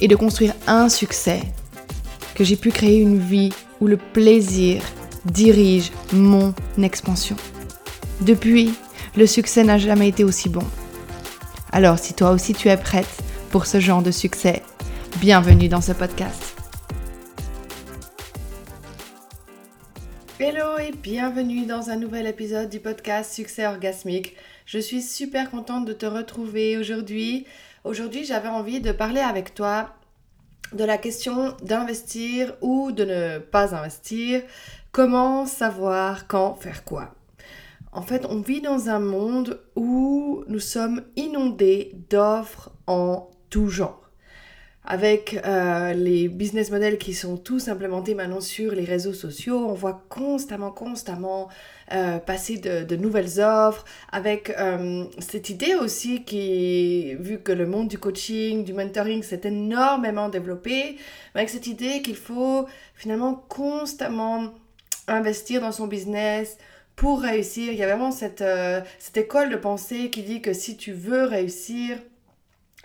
et de construire un succès, que j'ai pu créer une vie où le plaisir dirige mon expansion. Depuis, le succès n'a jamais été aussi bon. Alors si toi aussi tu es prête pour ce genre de succès, bienvenue dans ce podcast. Hello et bienvenue dans un nouvel épisode du podcast Succès orgasmique. Je suis super contente de te retrouver aujourd'hui Aujourd'hui, j'avais envie de parler avec toi de la question d'investir ou de ne pas investir. Comment savoir quand faire quoi? En fait, on vit dans un monde où nous sommes inondés d'offres en tout genre avec euh, les business models qui sont tous implémentés maintenant sur les réseaux sociaux, on voit constamment, constamment euh, passer de, nouvelles offres, avec euh, cette idée aussi qui, vu que le monde du coaching, du mentoring s'est énormément développé, avec cette idée qu'il faut finalement constamment investir dans son business, pour réussir. Il y a vraiment cette, cette école de pensée qui dit que si tu veux réussir,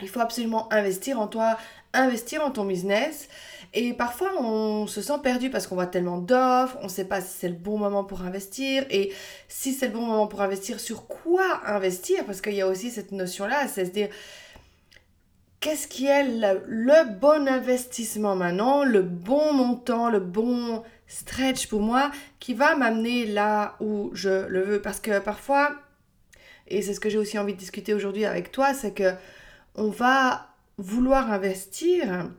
il faut absolument investir en toi, investir en ton business. Et parfois, on se sent perdu parce qu'on voit tellement d'offres, on ne sait pas si c'est le bon moment pour investir. Et si c'est le bon moment pour investir, sur quoi investir? Parce qu'il y a aussi cette notion-là, c'est se dire, qu'est-ce qui est le, bon investissement maintenant, le bon montant, le bon stretch pour moi, qui va m'amener là où je le veux? Parce que parfois, et c'est ce que j'ai aussi envie de discuter aujourd'hui avec toi, c'est que on va vouloir investir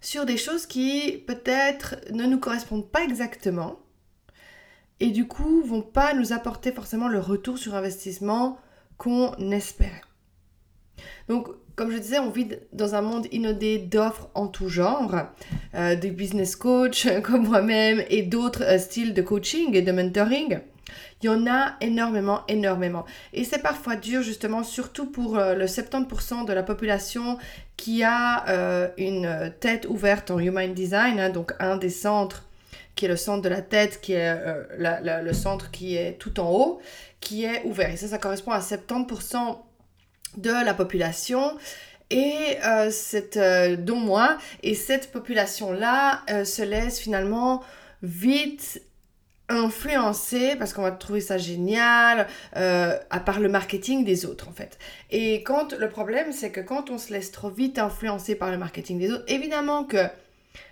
sur des choses qui peut-être ne nous correspondent pas exactement et du coup vont pas nous apporter forcément le retour sur investissement qu'on espère. Donc, comme je disais, on vit dans un monde inondé d'offres en tout genre, euh, des business coach comme moi-même et d'autres euh, styles de coaching et de mentoring. Il y en a énormément, énormément. Et c'est parfois dur justement, surtout pour euh, le 70% de la population qui a euh, une tête ouverte en Human Design, hein, donc un des centres qui est le centre de la tête, qui est euh, le centre qui est tout en haut, qui est ouvert. Et ça, ça correspond à 70% de la population et cette, dont moi, et cette population-là se laisse finalement vite influencer parce qu'on va trouver ça génial euh, à part le marketing des autres en fait. Et quand le problème c'est que quand on se laisse trop vite influencer par le marketing des autres évidemment que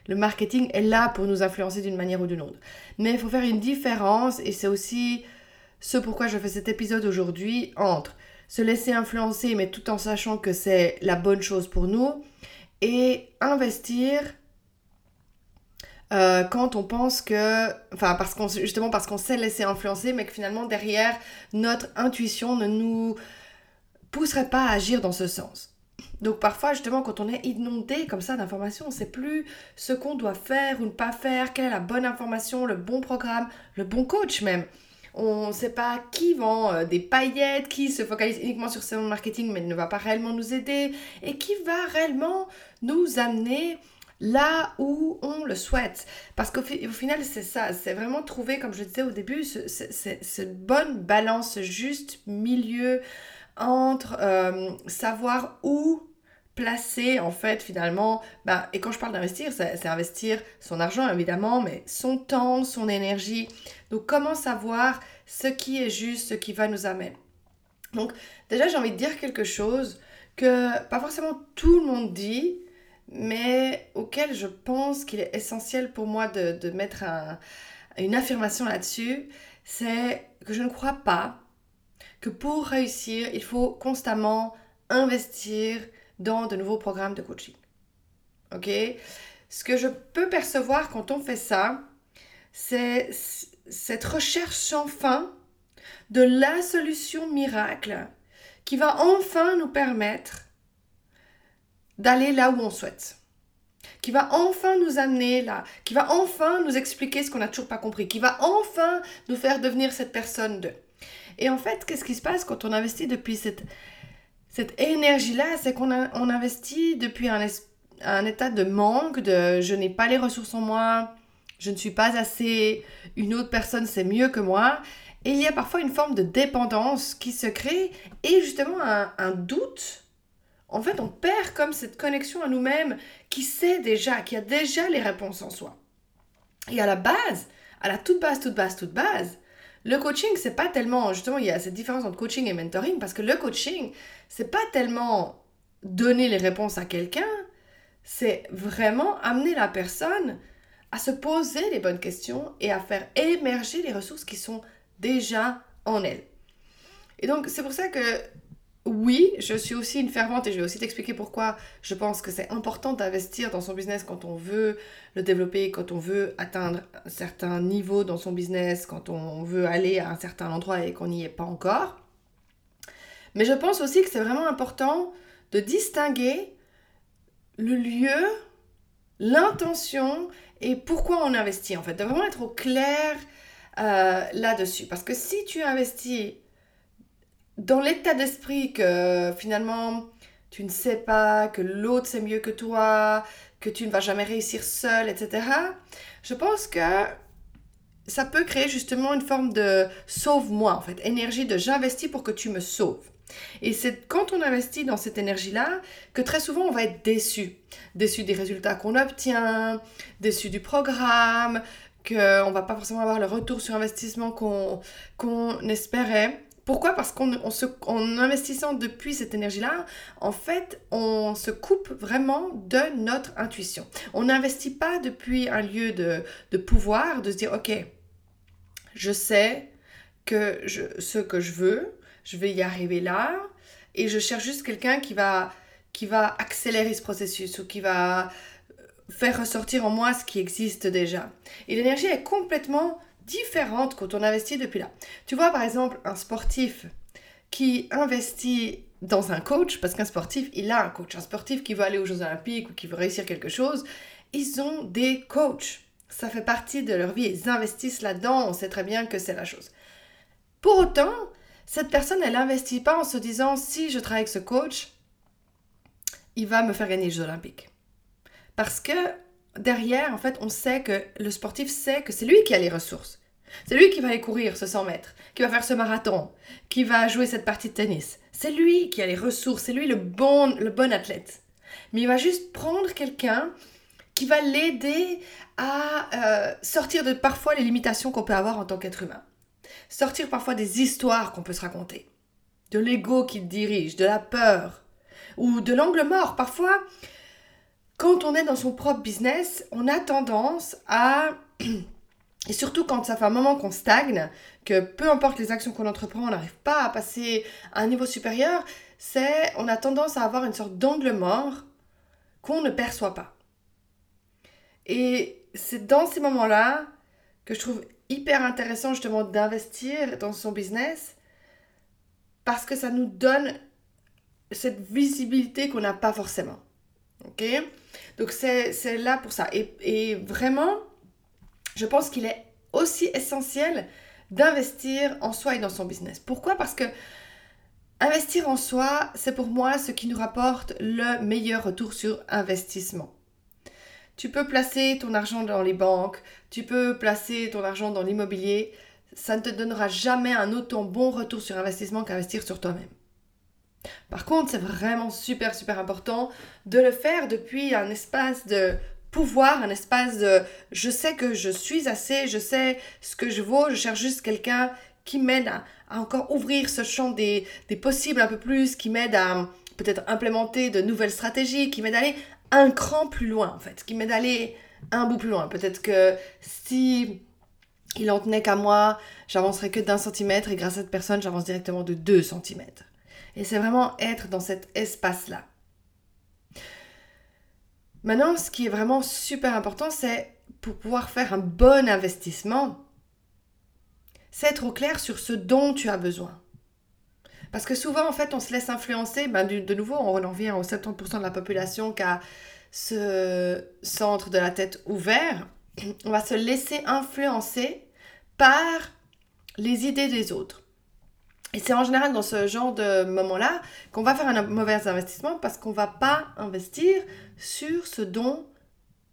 le marketing est là pour nous influencer d'une manière ou d'une autre. Mais il faut faire une différence et c'est aussi ce pourquoi je fais cet épisode aujourd'hui entre se laisser influencer mais tout en sachant que c'est la bonne chose pour nous et investir euh, quand on pense que, enfin parce qu'on justement parce qu'on s'est laissé influencer, mais que finalement derrière notre intuition ne nous pousserait pas à agir dans ce sens. Donc parfois justement quand on est inondé comme ça d'informations, on ne sait plus ce qu'on doit faire ou ne pas faire, quelle est la bonne information, le bon programme, le bon coach même. On ne sait pas qui vend euh, des paillettes, qui se focalise uniquement sur son marketing mais ne va pas réellement nous aider et qui va réellement nous amener là où on le souhaite. Parce qu'au final, c'est ça, c'est vraiment trouver, comme je disais au début, cette bonne balance, ce juste milieu entre euh, savoir où placer en fait finalement, bah, et quand je parle d'investir, c'est investir son argent évidemment, mais son temps, son énergie. Donc comment savoir ce qui est juste, ce qui va nous amener? Donc déjà j'ai envie de dire quelque chose que pas forcément tout le monde dit, mais auquel je pense qu'il est essentiel pour moi de, mettre une affirmation là-dessus, c'est que je ne crois pas que pour réussir, il faut constamment investir dans de nouveaux programmes de coaching. Ok? Ce que je peux percevoir quand on fait ça, c'est cette recherche sans fin de la solution miracle qui va enfin nous permettre d'aller là où on souhaite, qui va enfin nous amener là, qui va enfin nous expliquer ce qu'on n'a toujours pas compris, qui va enfin nous faire devenir cette personne de. Et en fait, qu'est-ce qui se passe quand on investit depuis cette, cette énergie-là? C'est qu'on on investit depuis un, un état de manque, de je n'ai pas les ressources en moi, je ne suis pas assez, une autre personne c'est mieux que moi. Et il y a parfois une forme de dépendance qui se crée et justement un, un doute. En fait, on perd comme cette connexion à nous-mêmes qui sait déjà, qui a déjà les réponses en soi. Et à la base, à la toute base, toute base, toute base, le coaching, c'est pas tellement, justement, il y a cette différence entre coaching et mentoring, parce que le coaching, c'est pas tellement donner les réponses à quelqu'un, c'est vraiment amener la personne à se poser les bonnes questions et à faire émerger les ressources qui sont déjà en elle. Et donc, c'est pour ça que oui, je suis aussi une fervente et je vais aussi t'expliquer pourquoi je pense que c'est important d'investir dans son business quand on veut le développer, quand on veut atteindre un certain niveau dans son business, quand on veut aller à un certain endroit et qu'on n'y est pas encore. Mais je pense aussi que c'est vraiment important de distinguer le lieu, l'intention et pourquoi on investit en fait, de vraiment être au clair euh, là-dessus. Parce que si tu investis dans l'état d'esprit que finalement tu ne sais pas, que l'autre c'est mieux que toi, que tu ne vas jamais réussir seul, etc., je pense que ça peut créer justement une forme de sauve-moi, en fait, énergie de j'investis pour que tu me sauves. Et c'est quand on investit dans cette énergie-là que très souvent on va être déçu. Déçu des résultats qu'on obtient, déçu du programme, qu'on va pas forcément avoir le retour sur investissement qu'on espérait. Pourquoi? Parce qu'en investissant depuis cette énergie-là, en fait, on se coupe vraiment de notre intuition. On n'investit pas depuis un lieu de, de, pouvoir, de se dire, OK, je sais que je, ce que je veux, je vais y arriver là, et je cherche juste quelqu'un qui va, qui va accélérer ce processus ou qui va faire ressortir en moi ce qui existe déjà. Et l'énergie est complètement différente quand on investit depuis là. Tu vois, par exemple, un sportif qui investit dans un coach, parce qu'un sportif, il a un coach. Un sportif qui veut aller aux Jeux Olympiques ou qui veut réussir quelque chose, ils ont des coachs. Ça fait partie de leur vie. Ils investissent là-dedans. On sait très bien que c'est la chose. Pour autant, cette personne, elle n'investit pas en se disant si je travaille avec ce coach, il va me faire gagner les Jeux Olympiques. Parce que derrière, en fait, on sait que le sportif sait que c'est lui qui a les ressources. C'est lui qui va aller courir ce 100 mètres, qui va faire ce marathon, qui va jouer cette partie de tennis. C'est lui qui a les ressources, c'est lui le bon, le bon athlète. Mais il va juste prendre quelqu'un qui va l'aider à euh, sortir de parfois les limitations qu'on peut avoir en tant qu'être humain. Sortir parfois des histoires qu'on peut se raconter. De l'ego qui dirige, de la peur, ou de l'angle mort. Parfois, quand on est dans son propre business, on a tendance à... Et surtout quand ça fait un moment qu'on stagne, que peu importe les actions qu'on entreprend, on n'arrive pas à passer à un niveau supérieur, c'est on a tendance à avoir une sorte d'angle mort qu'on ne perçoit pas. Et c'est dans ces moments-là que je trouve hyper intéressant justement d'investir dans son business parce que ça nous donne cette visibilité qu'on n'a pas forcément. Ok? Donc c'est là pour ça. Et, et vraiment, je pense qu'il est aussi essentiel d'investir en soi et dans son business. Pourquoi? Parce que investir en soi, c'est pour moi ce qui nous rapporte le meilleur retour sur investissement. Tu peux placer ton argent dans les banques, tu peux placer ton argent dans l'immobilier, ça ne te donnera jamais un autant bon retour sur investissement qu'investir sur toi-même. Par contre, c'est vraiment super, super important de le faire depuis un espace de pouvoir, un espace de je sais que je suis assez, je sais ce que je vaux, je cherche juste quelqu'un qui m'aide à, encore ouvrir ce champ des, possibles un peu plus, qui m'aide à peut-être implémenter de nouvelles stratégies, qui m'aide à aller un cran plus loin en fait, qui m'aide à aller un bout plus loin. Peut-être que si il en tenait qu'à moi, j'avancerais que d'un centimètre et grâce à cette personne, j'avance directement de deux centimètres. Et c'est vraiment être dans cet espace-là. Maintenant, ce qui est vraiment super important, c'est pour pouvoir faire un bon investissement, c'est être au clair sur ce dont tu as besoin. Parce que souvent, en fait, on se laisse influencer. Ben, de, nouveau, on en revient aux 70% de la population qui a ce centre de la tête ouvert, on va se laisser influencer par les idées des autres. Et c'est en général dans ce genre de moment-là qu'on va faire un mauvais investissement parce qu'on ne va pas investir sur ce dont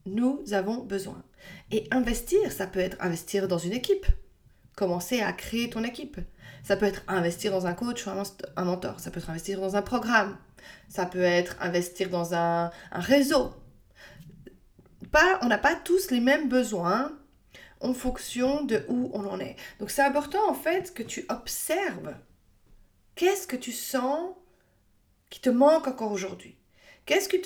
nous avons besoin. Et investir, ça peut être investir dans une équipe. Commencer à créer ton équipe. Ça peut être investir dans un coach ou un mentor. Ça peut être investir dans un programme. Ça peut être investir dans un, réseau. Pas, on n'a pas tous les mêmes besoins en fonction de où on en est. Donc c'est important en fait que tu observes qu'est-ce que tu sens qui te manque encore aujourd'hui? Qu'est-ce que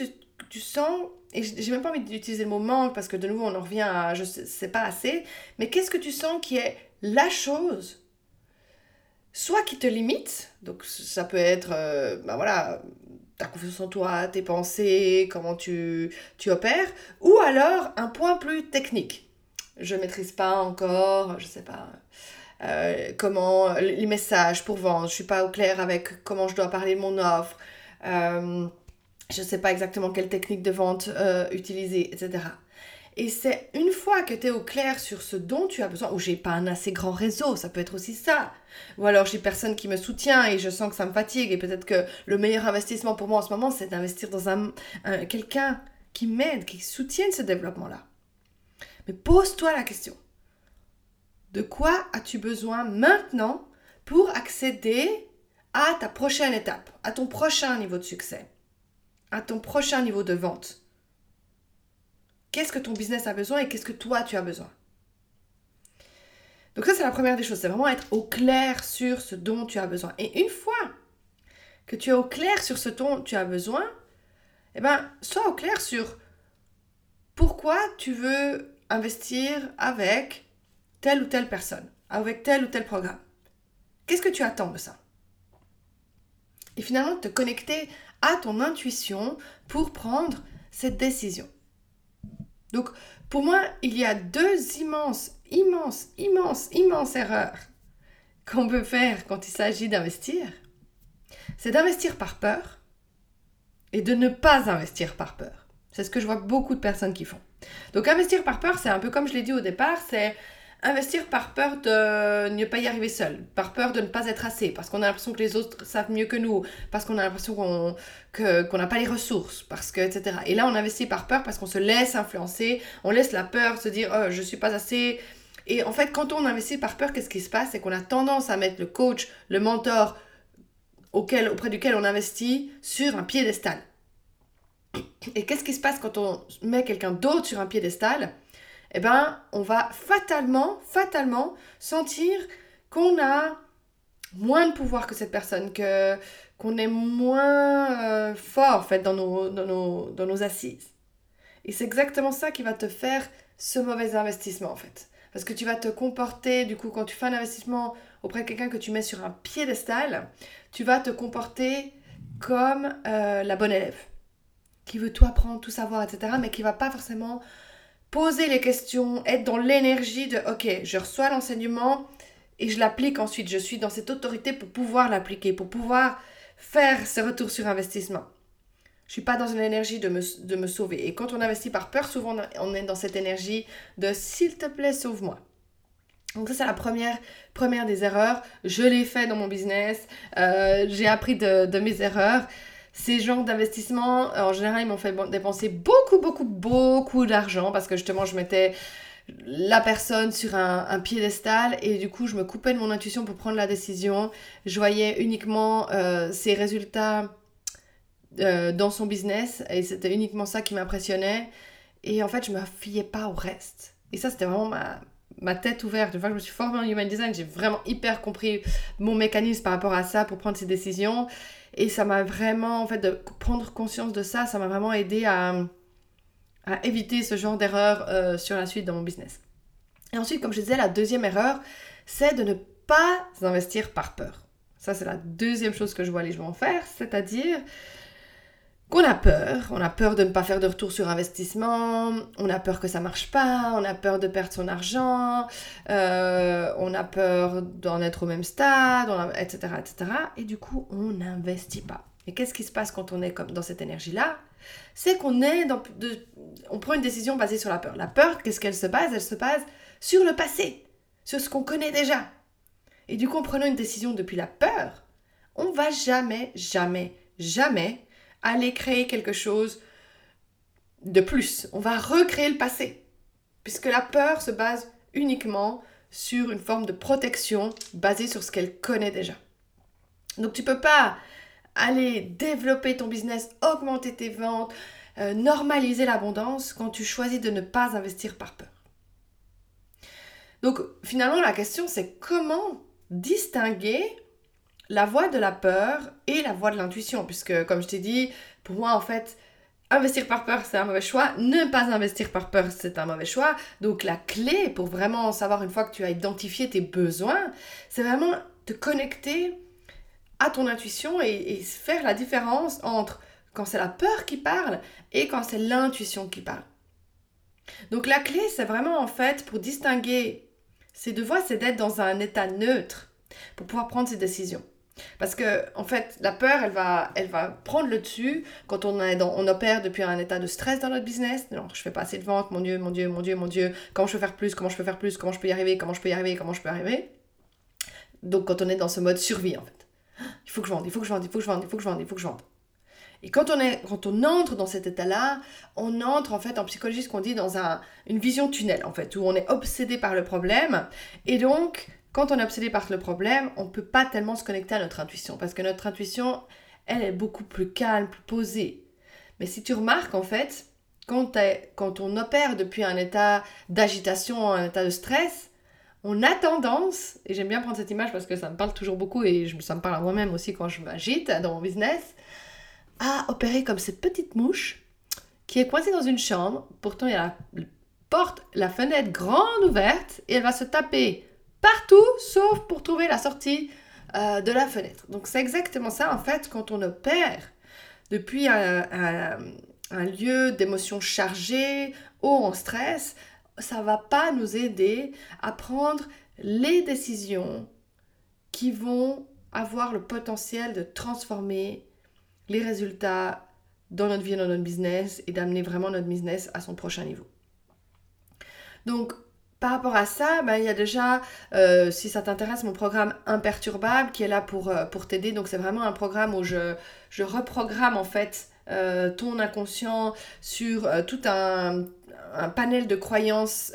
tu sens, et j'ai même pas envie d'utiliser le mot manque parce que de nouveau on en revient à je sais, sais pas assez, mais qu'est-ce que tu sens qui est la chose soit qui te limite, donc ça peut être, euh, bah voilà, ta confiance en toi, tes pensées, comment tu, tu opères, ou alors un point plus technique. Je maîtrise pas encore, je sais pas, euh, comment les messages pour vendre, je suis pas au clair avec comment je dois parler de mon offre, euh, je sais pas exactement quelle technique de vente utiliser, etc. Et c'est une fois que tu es au clair sur ce dont tu as besoin, ou j'ai pas un assez grand réseau, ça peut être aussi ça. Ou alors j'ai personne qui me soutient et je sens que ça me fatigue et peut-être que le meilleur investissement pour moi en ce moment, c'est d'investir dans un, quelqu'un qui m'aide, qui soutienne ce développement-là. Mais pose-toi la question. De quoi as-tu besoin maintenant pour accéder à ta prochaine étape, à ton prochain niveau de succès, à ton prochain niveau de vente? Qu'est-ce que ton business a besoin et qu'est-ce que toi tu as besoin? Donc ça c'est la première des choses, c'est vraiment être au clair sur ce dont tu as besoin. Et une fois que tu es au clair sur ce dont tu as besoin, eh ben, sois au clair sur pourquoi tu veux investir avec telle ou telle personne, avec tel ou tel programme. Qu'est-ce que tu attends de ça? Et finalement, te connecter à ton intuition pour prendre cette décision. Donc, pour moi, il y a deux immenses, immenses, immenses, immenses erreurs qu'on peut faire quand il s'agit d'investir. C'est d'investir par peur et de ne pas investir par peur. C'est ce que je vois beaucoup de personnes qui font. Donc investir par peur, c'est un peu comme je l'ai dit au départ, c'est investir par peur de ne pas y arriver seul, par peur de ne pas être assez, parce qu'on a l'impression que les autres savent mieux que nous, parce qu'on a l'impression qu'on n'a pas les ressources, parce que etc. Et là, on investit par peur parce qu'on se laisse influencer, on laisse la peur se dire oh, je suis pas assez. Et en fait, quand on investit par peur, qu'est-ce qui se passe? C'est qu'on a tendance à mettre le coach, le mentor auquel, auprès duquel on investit sur un piédestal. Et qu'est-ce qui se passe quand on met quelqu'un d'autre sur un piédestal? Eh ben, on va fatalement, fatalement sentir qu'on a moins de pouvoir que cette personne, que qu'on est moins euh, fort en fait dans nos, dans nos, dans nos assises. Et c'est exactement ça qui va te faire ce mauvais investissement en fait. Parce que tu vas te comporter, du coup, quand tu fais un investissement auprès de quelqu'un que tu mets sur un piédestal, tu vas te comporter comme euh, la bonne élève, qui veut tout apprendre, tout savoir, etc., mais qui va pas forcément poser les questions, être dans l'énergie de ok, je reçois l'enseignement et je l'applique ensuite. Je suis dans cette autorité pour pouvoir l'appliquer, pour pouvoir faire ce retour sur investissement. Je suis pas dans une énergie de me, de me sauver. Et quand on investit par peur, souvent on est dans cette énergie de s'il te plaît, sauve-moi. Donc ça, c'est la première, première des erreurs. Je l'ai fait dans mon business. Euh, j'ai appris de, de mes erreurs ces genres d'investissements, en général, ils m'ont fait dépenser beaucoup, beaucoup, beaucoup d'argent parce que justement, je mettais la personne sur un, piédestal et du coup, je me coupais de mon intuition pour prendre la décision. Je voyais uniquement euh, ses résultats euh, dans son business et c'était uniquement ça qui m'impressionnait. Et en fait, je me fiais pas au reste. Et ça, c'était vraiment ma, ma tête ouverte. Une fois que je me suis formée en Human Design, j'ai vraiment hyper compris mon mécanisme par rapport à ça pour prendre ces décisions. Et ça m'a vraiment, en fait, de prendre conscience de ça, ça m'a vraiment aidé à, éviter ce genre d'erreur euh, sur la suite dans mon business. Et ensuite, comme je disais, la deuxième erreur, c'est de ne pas investir par peur. Ça, c'est la deuxième chose que je vois les gens faire, c'est-à-dire qu'on a peur, on a peur de ne pas faire de retour sur investissement, on a peur que ça marche pas, on a peur de perdre son argent, euh, on a peur d'en être au même stade, etc., etc. Et du coup, on n'investit pas. Et qu'est-ce qui se passe quand on est comme dans cette énergie-là? C'est qu'on est dans on prend une décision basée sur la peur. La peur, qu'est-ce qu'elle se base? Elle se base sur le passé, sur ce qu'on connaît déjà. Et du coup, en prenant une décision depuis la peur, on va jamais, jamais, jamais aller créer quelque chose de plus. On va recréer le passé. Puisque la peur se base uniquement sur une forme de protection basée sur ce qu'elle connaît déjà. Donc tu peux pas aller développer ton business, augmenter tes ventes, euh, normaliser l'abondance quand tu choisis de ne pas investir par peur. Donc finalement la question c'est comment distinguer la voix de la peur et la voix de l'intuition puisque comme je t'ai dit pour moi en fait investir par peur c'est un mauvais choix, ne pas investir par peur c'est un mauvais choix. Donc la clé pour vraiment savoir une fois que tu as identifié tes besoins, c'est vraiment te connecter à ton intuition et, faire la différence entre quand c'est la peur qui parle et quand c'est l'intuition qui parle. Donc la clé, c'est vraiment en fait pour distinguer ces deux voies, c'est d'être dans un état neutre pour pouvoir prendre ces décisions. Parce que en fait, la peur, elle va, elle va prendre le dessus quand on, est dans, on opère depuis un état de stress dans notre business. Non, je fais pas assez de ventes, mon Dieu, mon Dieu, mon Dieu, mon Dieu. Comment je peux faire plus? Comment je peux faire plus? Comment je peux y arriver? Comment je peux y arriver? Comment je peux arriver? Donc quand on est dans ce mode survie en fait il faut que je vende, il faut que je vende, il faut que je vende, il faut que je vende, il faut que je vende. Et quand on, est, quand on entre dans cet état-là, on entre en fait en psychologie, ce qu'on dit, dans un, une vision tunnel, en fait, où on est obsédé par le problème. Et donc, quand on est obsédé par le problème, on ne peut pas tellement se connecter à notre intuition, parce que notre intuition, elle est beaucoup plus calme, plus posée. Mais si tu remarques, en fait, quand, quand on opère depuis un état d'agitation, un état de stress, on a tendance, et j'aime bien prendre cette image parce que ça me parle toujours beaucoup et ça me parle à moi-même aussi quand je m'agite dans mon business, à opérer comme cette petite mouche qui est coincée dans une chambre. Pourtant, il y a la porte, la fenêtre grande ouverte et elle va se taper partout sauf pour trouver la sortie euh, de la fenêtre. Donc c'est exactement ça en fait quand on opère depuis un, lieu d'émotions chargées, ou en stress, ça va pas nous aider à prendre les décisions qui vont avoir le potentiel de transformer les résultats dans notre vie, dans notre business et d'amener vraiment notre business à son prochain niveau. Donc, par rapport à ça, ben, il y a déjà, euh, si ça t'intéresse, mon programme Imperturbable qui est là pour, euh, pour t'aider. Donc, c'est vraiment un programme où je, je reprogramme en fait euh, ton inconscient sur tout un, un panel de croyances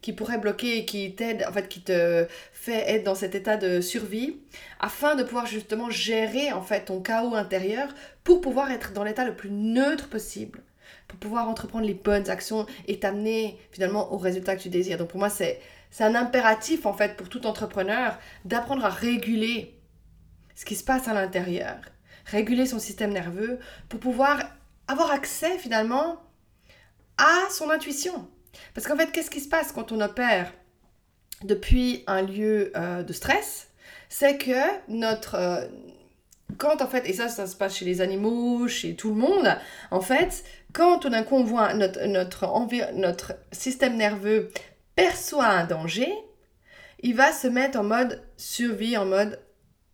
qui pourrait bloquer et qui t'aide, en fait, qui te fait être dans cet état de survie, afin de pouvoir justement gérer en fait ton chaos intérieur pour pouvoir être dans l'état le plus neutre possible, pour pouvoir entreprendre les bonnes actions et t'amener finalement au résultat que tu désires. Donc pour moi, c'est un impératif en fait pour tout entrepreneur d'apprendre à réguler ce qui se passe à l'intérieur, réguler son système nerveux pour pouvoir avoir accès finalement à son intuition. Parce qu'en fait, qu'est-ce qui se passe quand on opère depuis un lieu euh, de stress? C'est que notre... Euh, quand en fait, et ça, ça se passe chez les animaux, chez tout le monde, en fait, quand tout d'un coup on voit notre, notre, notre système nerveux perçoit un danger, il va se mettre en mode survie, en mode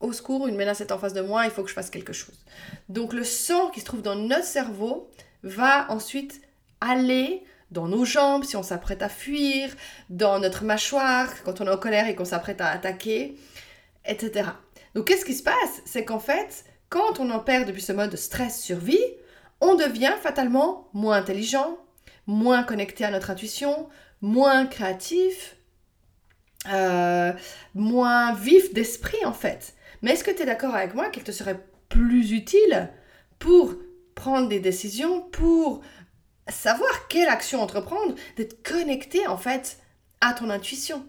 au secours, une menace est en face de moi, il faut que je fasse quelque chose. Donc le sang qui se trouve dans notre cerveau va ensuite aller dans nos jambes si on s'apprête à fuir, dans notre mâchoire quand on est en colère et qu'on s'apprête à attaquer, etc. Donc qu'est-ce qui se passe? C'est qu'en fait, quand on en perd depuis ce mode stress-survie, on devient fatalement moins intelligent, moins connecté à notre intuition, moins créatif, euh, moins vif d'esprit en fait. Mais est-ce que tu es d'accord avec moi qu'il te serait plus utile pour prendre des décisions, pour savoir quelle action entreprendre, d'être connecté en fait à ton intuition,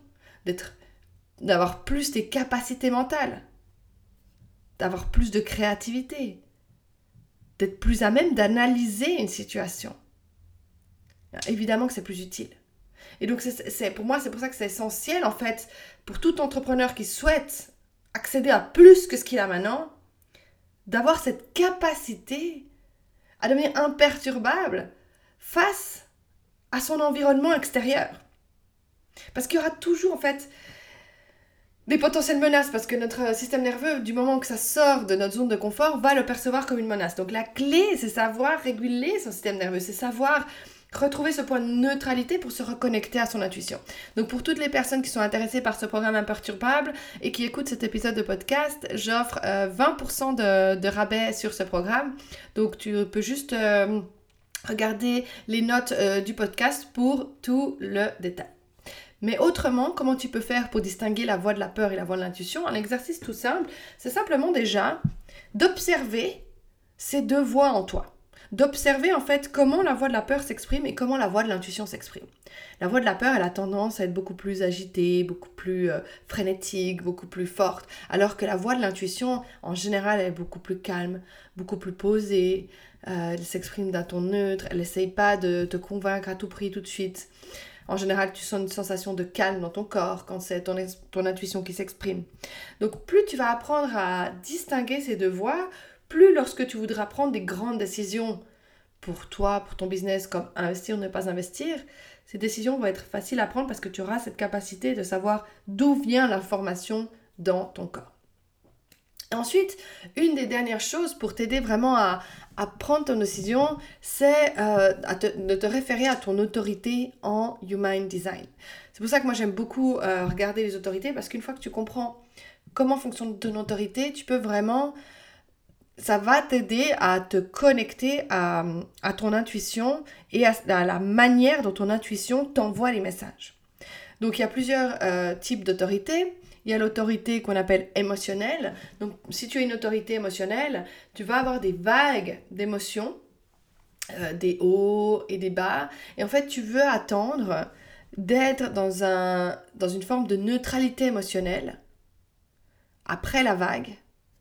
d'avoir plus des capacités mentales, d'avoir plus de créativité, d'être plus à même d'analyser une situation. Évidemment que c'est plus utile. Et donc c'est pour moi c'est pour ça que c'est essentiel en fait pour tout entrepreneur qui souhaite accéder à plus que ce qu'il a maintenant, d'avoir cette capacité à devenir imperturbable face à son environnement extérieur. Parce qu'il y aura toujours, en fait, des potentielles menaces parce que notre système nerveux, du moment que ça sort de notre zone de confort, va le percevoir comme une menace. Donc la clé, c'est savoir réguler son système nerveux, c'est savoir retrouver ce point de neutralité pour se reconnecter à son intuition. Donc pour toutes les personnes qui sont intéressées par ce programme imperturbable et qui écoutent cet épisode de podcast, j'offre 20% euh, de, rabais sur ce programme. Donc tu peux juste euh, regarder les notes euh, du podcast pour tout le détail. Mais autrement, comment tu peux faire pour distinguer la voix de la peur et la voix de l'intuition? Un exercice tout simple, c'est simplement déjà d'observer ces deux voix en toi. D'observer en fait comment la voix de la peur s'exprime et comment la voix de l'intuition s'exprime. La voix de la peur, elle a tendance à être beaucoup plus agitée, beaucoup plus euh, frénétique, beaucoup plus forte, alors que la voix de l'intuition, en général, elle est beaucoup plus calme, beaucoup plus posée, euh, elle s'exprime d'un ton neutre, elle n'essaye pas de te convaincre à tout prix tout de suite. En général, tu sens une sensation de calme dans ton corps quand c'est ton, ton intuition qui s'exprime. Donc plus tu vas apprendre à distinguer ces deux voix, plus lorsque tu voudras prendre des grandes décisions pour toi, pour ton business, comme investir ou ne pas investir, ces décisions vont être faciles à prendre parce que tu auras cette capacité de savoir d'où vient l'information dans ton corps. Ensuite, une des dernières choses pour t'aider vraiment à, prendre ton décision, c'est euh, de te référer à ton autorité en Human Design. C'est pour ça que moi j'aime beaucoup euh, regarder les autorités parce qu'une fois que tu comprends comment fonctionne ton autorité, tu peux vraiment... Ça va t'aider à te connecter à, ton intuition et à, la manière dont ton intuition t'envoie les messages. Donc il y a plusieurs euh, types d'autorités. Il y a l'autorité qu'on appelle émotionnelle. Donc, si tu as une autorité émotionnelle, tu vas avoir des vagues d'émotions, euh, des hauts et des bas. Et en fait, tu veux attendre d'être dans, un, dans une forme de neutralité émotionnelle après la vague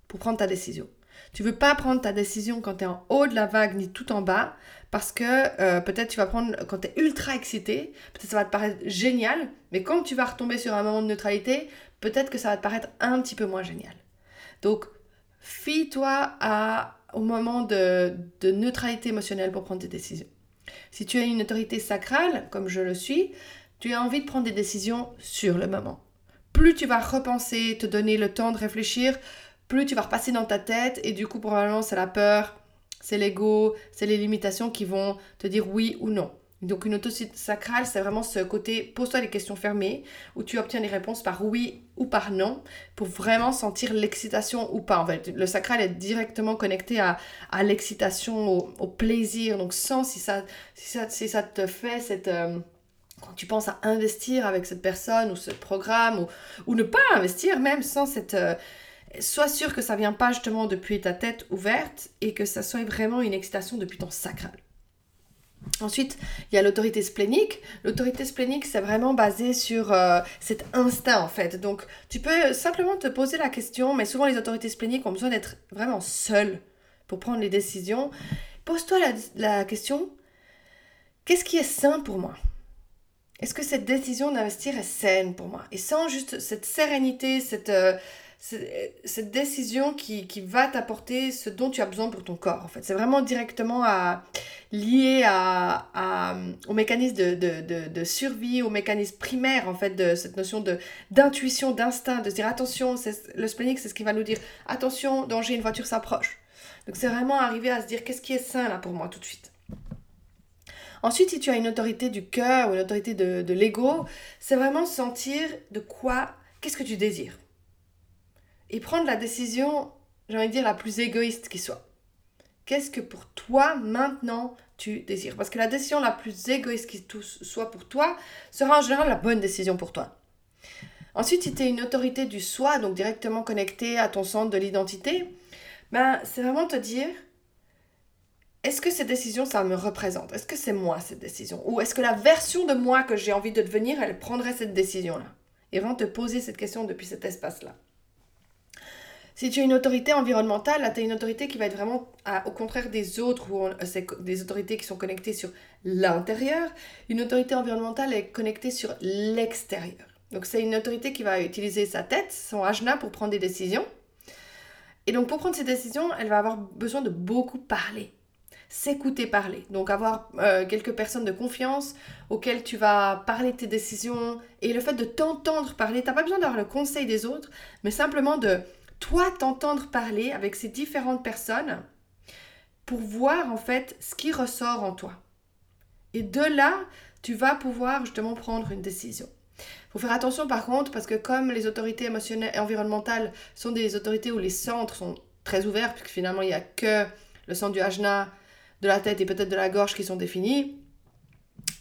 pour prendre ta décision. Tu veux pas prendre ta décision quand tu es en haut de la vague ni tout en bas parce que euh, peut-être tu vas prendre quand tu es ultra excité, peut-être ça va te paraître génial, mais quand tu vas retomber sur un moment de neutralité, peut-être que ça va te paraître un petit peu moins génial. Donc, fie-toi au moment de, de neutralité émotionnelle pour prendre tes décisions. Si tu as une autorité sacrale, comme je le suis, tu as envie de prendre des décisions sur le moment. Plus tu vas repenser, te donner le temps de réfléchir, plus tu vas repasser dans ta tête et du coup probablement c'est la peur, c'est l'ego, c'est les limitations qui vont te dire oui ou non. Donc une autorité sacrale, c'est vraiment ce côté pose-toi des questions fermées où tu obtiens des réponses par oui ou par non pour vraiment sentir l'excitation ou pas. En fait, le sacral est directement connecté à, l'excitation, au, plaisir. Donc sens si ça, si ça, si ça te fait cette... Euh, quand tu penses à investir avec cette personne ou ce programme ou, ou ne pas investir même sans cette... Euh, sois sûr que ça vient pas justement depuis ta tête ouverte et que ça soit vraiment une excitation depuis ton sacral. Ensuite, il y a l'autorité splénique. L'autorité splénique, c'est vraiment basé sur euh, cet instinct en fait. Donc, tu peux simplement te poser la question, mais souvent les autorités spléniques ont besoin d'être vraiment seules pour prendre les décisions. Pose-toi la, question, qu'est-ce qui est sain pour moi? Est-ce que cette décision d'investir est saine pour moi? Et sans juste cette sérénité, cette... Euh, cette décision qui, va t'apporter ce dont tu as besoin pour ton corps. En fait, c'est vraiment directement à, lié à, au mécanisme de, survie, au mécanisme primaire en fait de cette notion de d'intuition, d'instinct, de se dire attention, le splénique, c'est ce qui va nous dire attention, danger, une voiture s'approche. Donc c'est vraiment arriver à se dire qu'est-ce qui est sain là pour moi tout de suite. Ensuite, si tu as une autorité du cœur ou une autorité de, de l'ego, c'est vraiment sentir de quoi, qu'est-ce que tu désires et prendre la décision, j'ai envie de dire, la plus égoïste qui soit. Qu'est-ce que pour toi, maintenant, tu désires? Parce que la décision la plus égoïste qui soit pour toi sera en général la bonne décision pour toi. Ensuite, si tu es une autorité du soi, donc directement connectée à ton centre de l'identité, ben, c'est vraiment te dire, est-ce que cette décision, ça me représente? Est-ce que c'est moi cette décision? Ou est-ce que la version de moi que j'ai envie de devenir, elle prendrait cette décision-là? Et vraiment te poser cette question depuis cet espace-là. Si tu as une autorité environnementale, là, tu as une autorité qui va être vraiment au contraire des autres, ou c'est des autorités qui sont connectées sur l'intérieur. Une autorité environnementale est connectée sur l'extérieur. Donc c'est une autorité qui va utiliser sa tête, son ajna pour prendre des décisions. Et donc pour prendre ces décisions, elle va avoir besoin de beaucoup parler. s'écouter parler. Donc avoir euh, quelques personnes de confiance auxquelles tu vas parler de tes décisions et le fait de t'entendre parler, t'as pas besoin d'avoir le conseil des autres, mais simplement de toi t'entendre parler avec ces différentes personnes pour voir en fait ce qui ressort en toi. Et de là, tu vas pouvoir justement prendre une décision. Il faut faire attention par contre parce que comme les autorités émotionnelles et environnementales sont des autorités où les centres sont très ouverts, puisque finalement il n'y a que le centre du ajna, de la tête et peut-être de la gorge qui sont définis,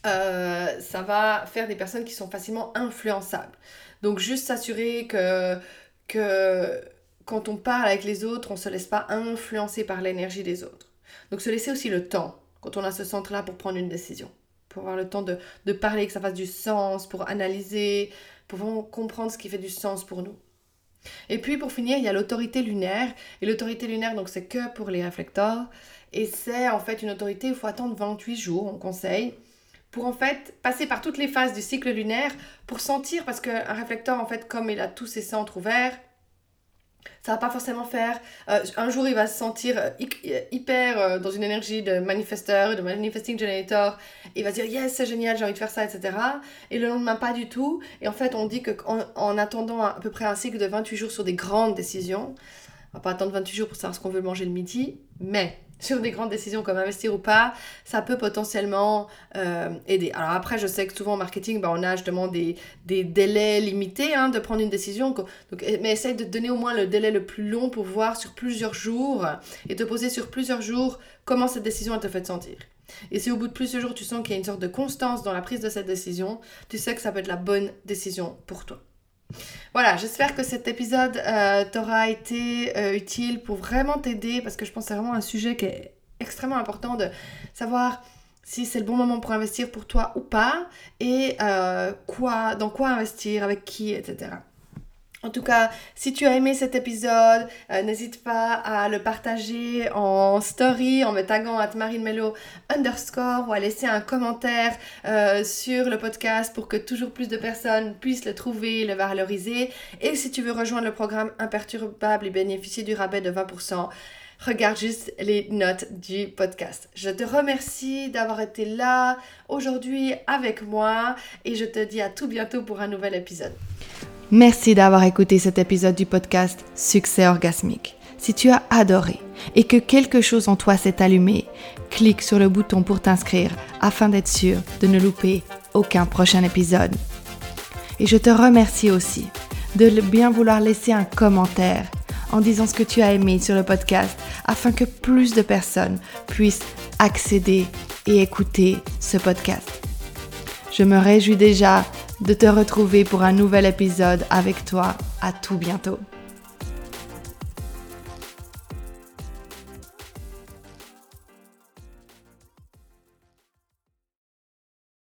euh, ça va faire des personnes qui sont facilement influençables. Donc juste s'assurer que, que quand on parle avec les autres, on ne se laisse pas influencer par l'énergie des autres. Donc se laisser aussi le temps quand on a ce centre-là pour prendre une décision. Pour avoir le temps de, de parler, que ça fasse du sens, pour analyser, pour comprendre ce qui fait du sens pour nous. Et puis pour finir, il y a l'autorité lunaire. Et l'autorité lunaire, donc c'est que pour les réflecteurs. Et c'est en fait une autorité, il faut attendre 28 jours, on conseille, pour en fait passer par toutes les phases du cycle lunaire pour sentir, parce qu'un réflecteur, en fait, comme il a tous ses centres ouverts, ça va pas forcément faire. Euh, un jour, il va se sentir euh, euh, hyper dans une énergie de manifesteur, de manifesting generator. Il va dire yes, c'est génial, j'ai envie de faire ça, etc. Et le lendemain, pas du tout. Et en fait, on dit qu'en en, attendant à, peu près un cycle de 28 jours sur des grandes décisions, on va pas attendre 28 jours pour savoir ce qu'on veut manger le midi, mais sur des grandes décisions comme investir ou pas, ça peut potentiellement euh, aider. Alors après, je sais que souvent en marketing, bah, on a justement des, des délais limités hein, de prendre une décision. Donc, mais essaye de donner au moins le délai le plus long pour voir sur plusieurs jours et te poser sur plusieurs jours comment cette décision te fait sentir. Et si au bout de plusieurs jours, tu sens qu'il y a une sorte de constance dans la prise de cette décision, tu sais que ça peut être la bonne décision pour toi. Voilà, j'espère que cet épisode euh, t'aura été euh, utile pour vraiment t'aider parce que je pense que c'est vraiment un sujet qui est extrêmement important de savoir si c'est le bon moment pour investir pour toi ou pas et euh, quoi, dans quoi investir, avec qui, etc. En tout cas, si tu as aimé cet épisode, euh, n'hésite pas à le partager en story en me taguant à marinemelo underscore ou à laisser un commentaire euh, sur le podcast pour que toujours plus de personnes puissent le trouver, le valoriser. Et si tu veux rejoindre le programme imperturbable et bénéficier du rabais de 20%, regarde juste les notes du podcast. Je te remercie d'avoir été là aujourd'hui avec moi et je te dis à tout bientôt pour un nouvel épisode. Merci d'avoir écouté cet épisode du podcast Succès orgasmique. Si tu as adoré et que quelque chose en toi s'est allumé, clique sur le bouton pour t'inscrire afin d'être sûr de ne louper aucun prochain épisode. Et je te remercie aussi de bien vouloir laisser un commentaire en disant ce que tu as aimé sur le podcast afin que plus de personnes puissent accéder et écouter ce podcast. Je me réjouis déjà de te retrouver pour un nouvel épisode avec toi. À tout bientôt.